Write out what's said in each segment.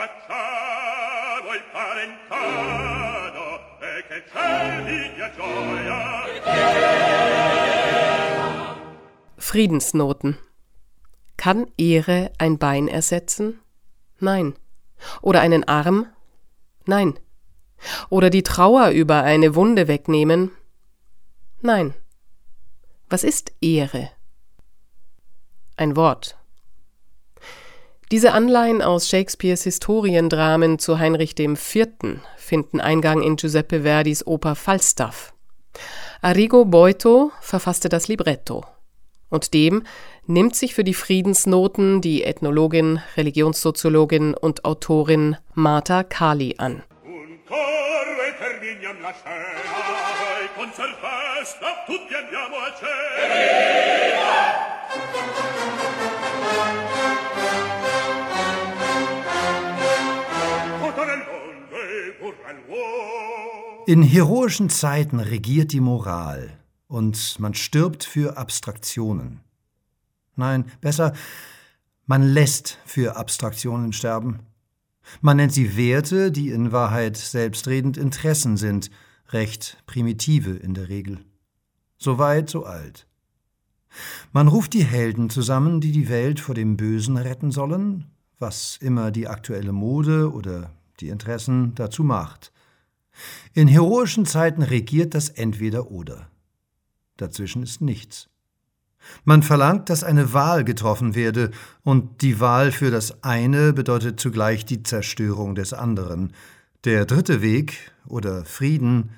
facciamo il parentado e che c'è di gioia Friedensnoten. Kann Ehre ein Bein ersetzen? Nein. Oder einen Arm? Nein. Oder die Trauer über eine Wunde wegnehmen? Nein. Was ist Ehre? Ein Wort. Diese Anleihen aus Shakespeares Historiendramen zu Heinrich IV. finden Eingang in Giuseppe Verdis Oper Falstaff. Arrigo Boito verfasste das Libretto. Und dem nimmt sich für die Friedensnoten die Ethnologin, Religionssoziologin und Autorin Martha Kali an. In heroischen Zeiten regiert die Moral und man stirbt für Abstraktionen. Nein, besser, man lässt für Abstraktionen sterben. Man nennt sie Werte, die in Wahrheit selbstredend Interessen sind, recht primitive in der Regel. So weit, so alt. Man ruft die Helden zusammen, die die Welt vor dem Bösen retten sollen, was immer die aktuelle Mode oder die Interessen dazu macht. In heroischen Zeiten regiert das Entweder-Oder. Dazwischen ist nichts. Man verlangt, dass eine Wahl getroffen werde, und die Wahl für das eine bedeutet zugleich die Zerstörung des anderen. Der dritte Weg oder Frieden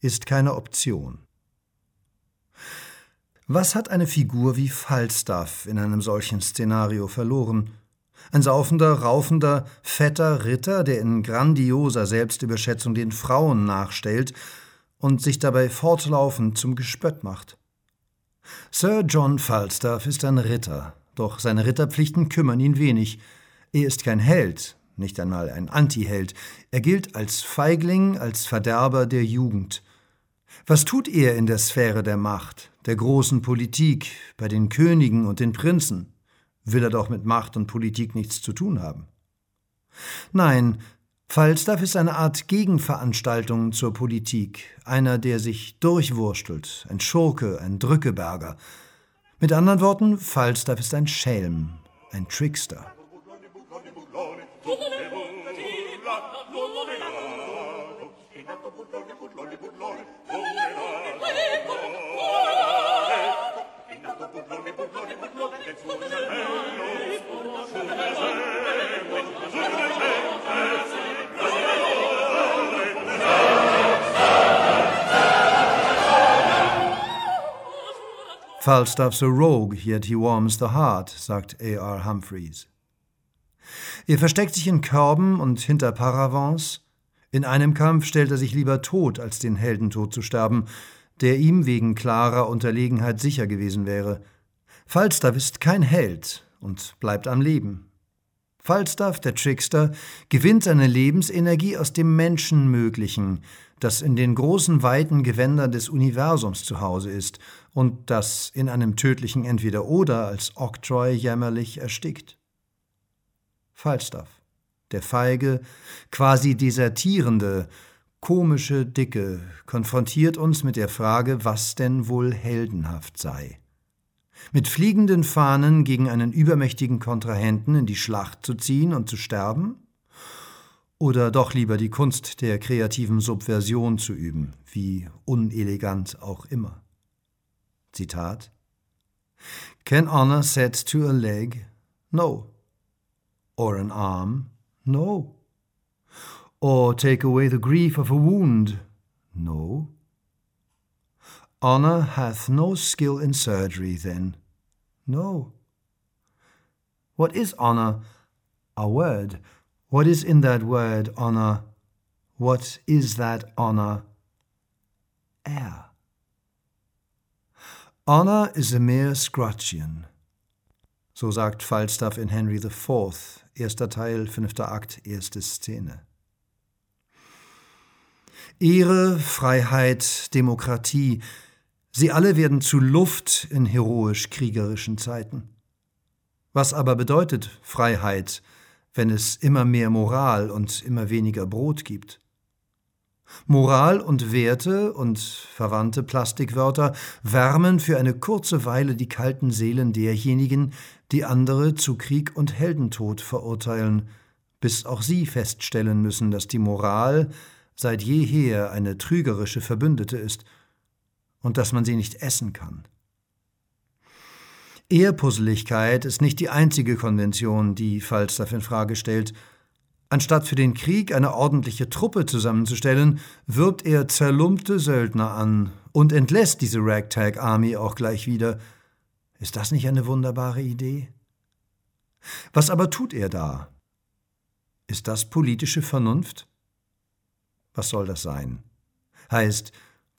ist keine Option. Was hat eine Figur wie Falstaff in einem solchen Szenario verloren? Ein saufender, raufender, fetter Ritter, der in grandioser Selbstüberschätzung den Frauen nachstellt und sich dabei fortlaufend zum Gespött macht. Sir John Falstaff ist ein Ritter, doch seine Ritterpflichten kümmern ihn wenig. Er ist kein Held, nicht einmal ein Antiheld. Er gilt als Feigling, als Verderber der Jugend. Was tut er in der Sphäre der Macht, der großen Politik, bei den Königen und den Prinzen? Will er doch mit Macht und Politik nichts zu tun haben? Nein, Falstaff ist eine Art Gegenveranstaltung zur Politik, einer, der sich durchwurstelt, ein Schurke, ein Drückeberger. Mit anderen Worten, Falstaff ist ein Schelm, ein Trickster. Falstaff's a rogue, yet he warms the heart, sagt A.R. Humphreys. Er versteckt sich in Körben und hinter Paravents. In einem Kampf stellt er sich lieber tot, als den Heldentod zu sterben, der ihm wegen klarer Unterlegenheit sicher gewesen wäre. Falstaff ist kein Held und bleibt am Leben. Falstaff, der Trickster, gewinnt seine Lebensenergie aus dem Menschenmöglichen, das in den großen weiten Gewändern des Universums zu Hause ist und das in einem tödlichen Entweder-Oder als Oktroi jämmerlich erstickt. Falstaff, der feige, quasi desertierende, komische Dicke, konfrontiert uns mit der Frage, was denn wohl heldenhaft sei. Mit fliegenden Fahnen gegen einen übermächtigen Kontrahenten in die Schlacht zu ziehen und zu sterben? Oder doch lieber die Kunst der kreativen Subversion zu üben, wie unelegant auch immer? Zitat Can honor set to a leg? No. Or an arm? No. Or take away the grief of a wound? No. Honor hath no skill in surgery, then? No. What is honor? A word. What is in that word, honor? What is that honor? Air. Honor is a mere scrutcheon. So sagt Falstaff in Henry IV, erster Teil, fünfter Akt, erste Szene. Ehre, Freiheit, Demokratie, sie alle werden zu Luft in heroisch-kriegerischen Zeiten. Was aber bedeutet Freiheit, wenn es immer mehr Moral und immer weniger Brot gibt. Moral und Werte und verwandte Plastikwörter wärmen für eine kurze Weile die kalten Seelen derjenigen, die andere zu Krieg und Heldentod verurteilen, bis auch sie feststellen müssen, dass die Moral seit jeher eine trügerische Verbündete ist und dass man sie nicht essen kann. Ehrpusseligkeit ist nicht die einzige Konvention, die Falstaff in Frage stellt. Anstatt für den Krieg eine ordentliche Truppe zusammenzustellen, wirbt er zerlumpte Söldner an und entlässt diese Ragtag Army auch gleich wieder. Ist das nicht eine wunderbare Idee? Was aber tut er da? Ist das politische Vernunft? Was soll das sein? Heißt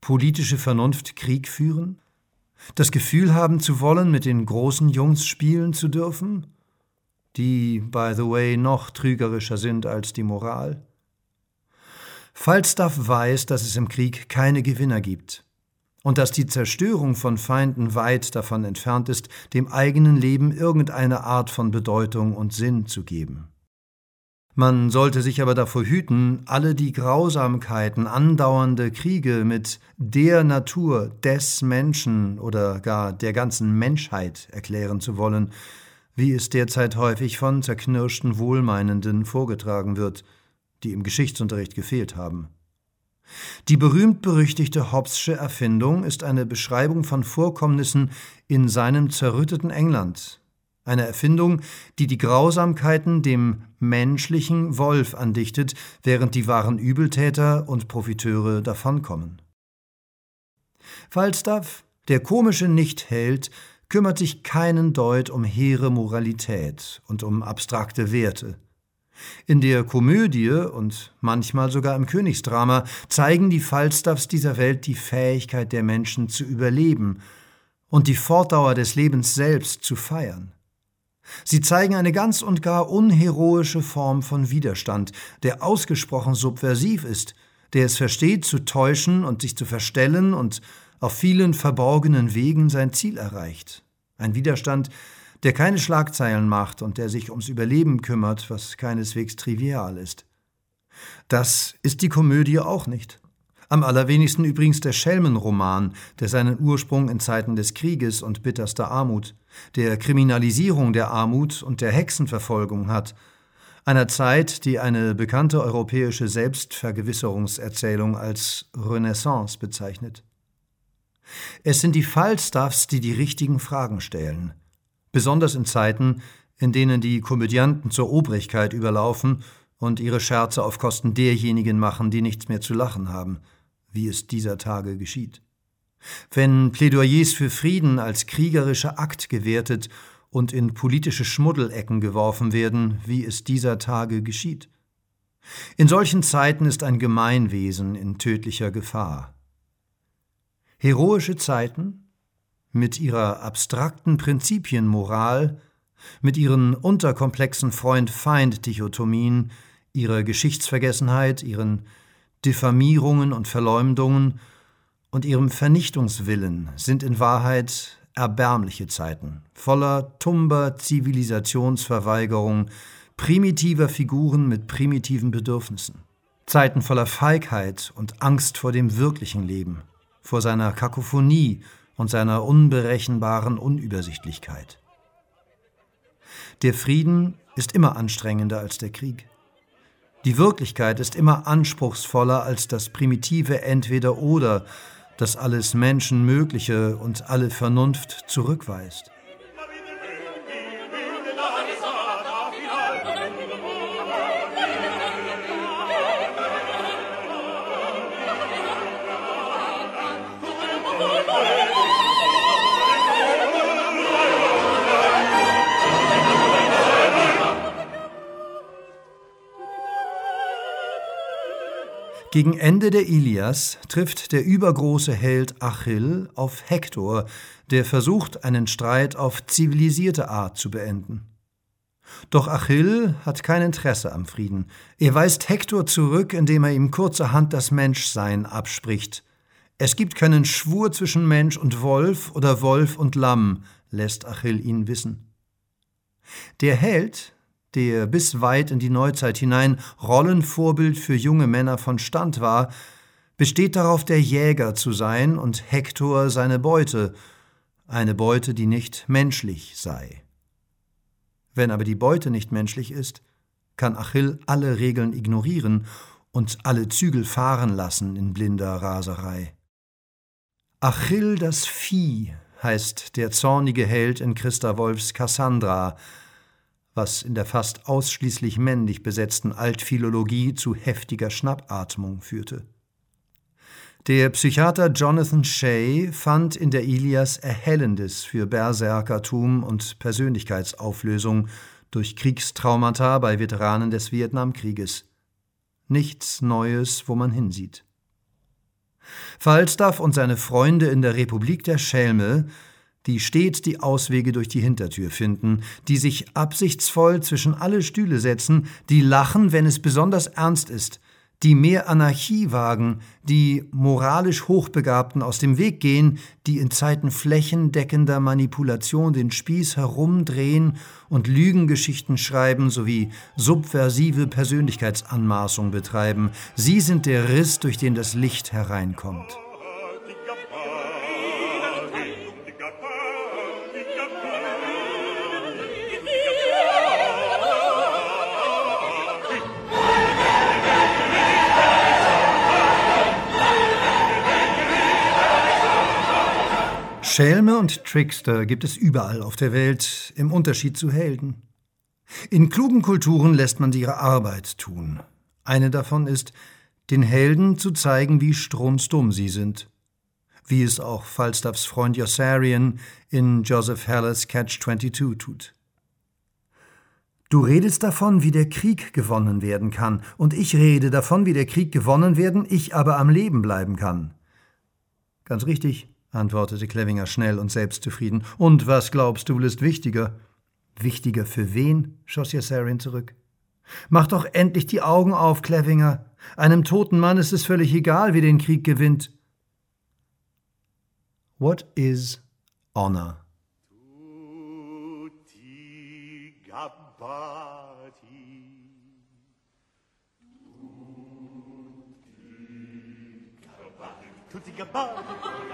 politische Vernunft Krieg führen? Das Gefühl haben zu wollen, mit den großen Jungs spielen zu dürfen? Die, by the way, noch trügerischer sind als die Moral? Falstaff weiß, dass es im Krieg keine Gewinner gibt und dass die Zerstörung von Feinden weit davon entfernt ist, dem eigenen Leben irgendeine Art von Bedeutung und Sinn zu geben. Man sollte sich aber davor hüten, alle die Grausamkeiten andauernde Kriege mit der Natur des Menschen oder gar der ganzen Menschheit erklären zu wollen, wie es derzeit häufig von zerknirschten Wohlmeinenden vorgetragen wird, die im Geschichtsunterricht gefehlt haben. Die berühmt-berüchtigte Hobbes'sche Erfindung ist eine Beschreibung von Vorkommnissen in seinem zerrütteten England, eine Erfindung, die die Grausamkeiten dem menschlichen Wolf andichtet, während die wahren Übeltäter und Profiteure davonkommen. Falstaff, der komische Nichtheld, kümmert sich keinen Deut um hehre Moralität und um abstrakte Werte. In der Komödie und manchmal sogar im Königsdrama zeigen die Falstaffs dieser Welt die Fähigkeit der Menschen zu überleben und die Fortdauer des Lebens selbst zu feiern. Sie zeigen eine ganz und gar unheroische Form von Widerstand, der ausgesprochen subversiv ist, der es versteht zu täuschen und sich zu verstellen und auf vielen verborgenen Wegen sein Ziel erreicht. Ein Widerstand, der keine Schlagzeilen macht und der sich ums Überleben kümmert, was keineswegs trivial ist. Das ist die Komödie auch nicht. Am allerwenigsten übrigens der Schelmenroman, der seinen Ursprung in Zeiten des Krieges und bitterster Armut, der Kriminalisierung der Armut und der Hexenverfolgung hat, einer Zeit, die eine bekannte europäische Selbstvergewisserungserzählung als Renaissance bezeichnet. Es sind die Falstaffs, die die richtigen Fragen stellen, besonders in Zeiten, in denen die Komödianten zur Obrigkeit überlaufen und ihre Scherze auf Kosten derjenigen machen, die nichts mehr zu lachen haben – wie es dieser Tage geschieht. Wenn Plädoyers für Frieden als kriegerischer Akt gewertet und in politische Schmuddelecken geworfen werden, wie es dieser Tage geschieht. In solchen Zeiten ist ein Gemeinwesen in tödlicher Gefahr. Heroische Zeiten mit ihrer abstrakten Prinzipienmoral, mit ihren unterkomplexen Freund-Feind-Dichotomien, ihrer Geschichtsvergessenheit, ihren Diffamierungen und Verleumdungen und ihrem Vernichtungswillen sind in Wahrheit erbärmliche Zeiten, voller tumber Zivilisationsverweigerung, primitiver Figuren mit primitiven Bedürfnissen. Zeiten voller Feigheit und Angst vor dem wirklichen Leben, vor seiner Kakophonie und seiner unberechenbaren Unübersichtlichkeit. Der Frieden ist immer anstrengender als der Krieg. Die Wirklichkeit ist immer anspruchsvoller als das primitive Entweder-Oder, das alles Menschenmögliche und alle Vernunft zurückweist. Gegen Ende der Ilias trifft der übergroße Held Achill auf Hektor, der versucht, einen Streit auf zivilisierte Art zu beenden. Doch Achill hat kein Interesse am Frieden. Er weist Hektor zurück, indem er ihm kurzerhand das Menschsein abspricht. Es gibt keinen Schwur zwischen Mensch und Wolf oder Wolf und Lamm, lässt Achill ihn wissen. Der Held, der bis weit in die Neuzeit hinein Rollenvorbild für junge Männer von Stand war, besteht darauf, der Jäger zu sein und Hektor seine Beute, eine Beute, die nicht menschlich sei. Wenn aber die Beute nicht menschlich ist, kann Achill alle Regeln ignorieren und alle Zügel fahren lassen in blinder Raserei. Achill das Vieh heißt der zornige Held in Christa Wolfs Cassandra, was in der fast ausschließlich männlich besetzten Altphilologie zu heftiger Schnappatmung führte. Der Psychiater Jonathan Shea fand in der Ilias Erhellendes für Berserkertum und Persönlichkeitsauflösung durch Kriegstraumata bei Veteranen des Vietnamkrieges. Nichts Neues, wo man hinsieht. Falstaff und seine Freunde in der Republik der Schelme, die stets die Auswege durch die Hintertür finden, die sich absichtsvoll zwischen alle Stühle setzen, die lachen, wenn es besonders ernst ist, die mehr Anarchie wagen, die moralisch Hochbegabten aus dem Weg gehen, die in Zeiten flächendeckender Manipulation den Spieß herumdrehen und Lügengeschichten schreiben sowie subversive Persönlichkeitsanmaßung betreiben. Sie sind der Riss, durch den das Licht hereinkommt. Schelme und Trickster gibt es überall auf der Welt, im Unterschied zu Helden. In klugen Kulturen lässt man sie ihre Arbeit tun. Eine davon ist, den Helden zu zeigen, wie strunzdumm sie sind. Wie es auch Falstaffs Freund Yossarian in Joseph Heller's Catch-22 tut. Du redest davon, wie der Krieg gewonnen werden kann, und ich rede davon, wie der Krieg gewonnen werden, ich aber am Leben bleiben kann. Ganz richtig antwortete Clevinger schnell und selbstzufrieden. Und was glaubst du, ist wichtiger? Wichtiger für wen? schoss Yassarian zurück. Mach doch endlich die Augen auf, Clevinger. Einem toten Mann ist es völlig egal, wie den Krieg gewinnt. What is honor? Tutti gabbati. Tutti gabbati.